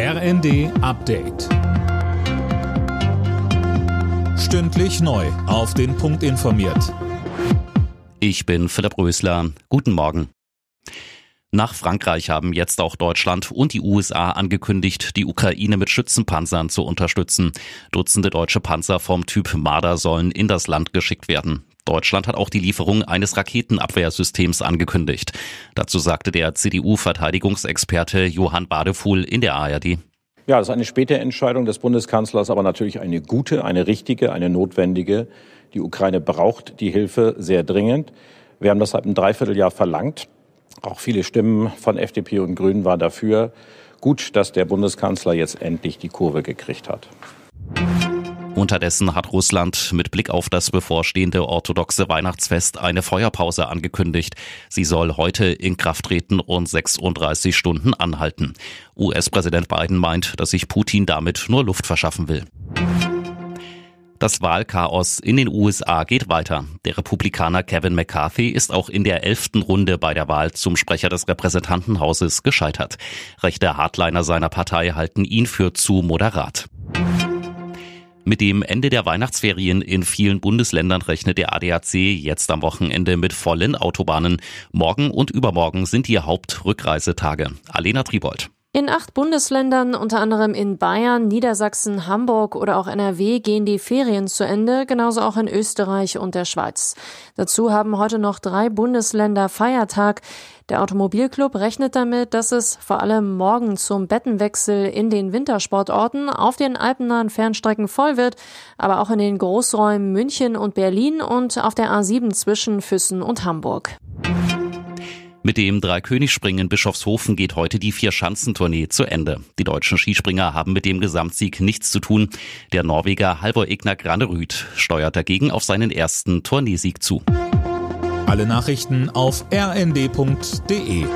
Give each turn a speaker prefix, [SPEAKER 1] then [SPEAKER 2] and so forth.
[SPEAKER 1] RND Update. Stündlich neu. Auf den Punkt informiert.
[SPEAKER 2] Ich bin Philipp Rösler. Guten Morgen. Nach Frankreich haben jetzt auch Deutschland und die USA angekündigt, die Ukraine mit Schützenpanzern zu unterstützen. Dutzende deutsche Panzer vom Typ Marder sollen in das Land geschickt werden. Deutschland hat auch die Lieferung eines Raketenabwehrsystems angekündigt. Dazu sagte der CDU-Verteidigungsexperte Johann Badefuhl in der ARD.
[SPEAKER 3] Ja, das ist eine späte Entscheidung des Bundeskanzlers, aber natürlich eine gute, eine richtige, eine notwendige. Die Ukraine braucht die Hilfe sehr dringend. Wir haben das seit einem Dreivierteljahr verlangt. Auch viele Stimmen von FDP und Grünen waren dafür. Gut, dass der Bundeskanzler jetzt endlich die Kurve gekriegt hat.
[SPEAKER 2] Unterdessen hat Russland mit Blick auf das bevorstehende orthodoxe Weihnachtsfest eine Feuerpause angekündigt. Sie soll heute in Kraft treten und 36 Stunden anhalten. US-Präsident Biden meint, dass sich Putin damit nur Luft verschaffen will. Das Wahlchaos in den USA geht weiter. Der Republikaner Kevin McCarthy ist auch in der elften Runde bei der Wahl zum Sprecher des Repräsentantenhauses gescheitert. Rechte Hardliner seiner Partei halten ihn für zu moderat. Mit dem Ende der Weihnachtsferien in vielen Bundesländern rechnet der ADAC jetzt am Wochenende mit vollen Autobahnen. Morgen und übermorgen sind die Hauptrückreisetage. Alena Tribold.
[SPEAKER 4] In acht Bundesländern, unter anderem in Bayern, Niedersachsen, Hamburg oder auch NRW, gehen die Ferien zu Ende, genauso auch in Österreich und der Schweiz. Dazu haben heute noch drei Bundesländer Feiertag. Der Automobilclub rechnet damit, dass es vor allem morgen zum Bettenwechsel in den Wintersportorten auf den alpennahen Fernstrecken voll wird, aber auch in den Großräumen München und Berlin und auf der A7 zwischen Füssen und Hamburg.
[SPEAKER 2] Mit dem Dreikönigsspringen Bischofshofen geht heute die Vier-Schanzentournee zu Ende. Die deutschen Skispringer haben mit dem Gesamtsieg nichts zu tun. Der Norweger Halvor Egner Granerüth steuert dagegen auf seinen ersten Tourneesieg zu.
[SPEAKER 1] Alle Nachrichten auf rnd.de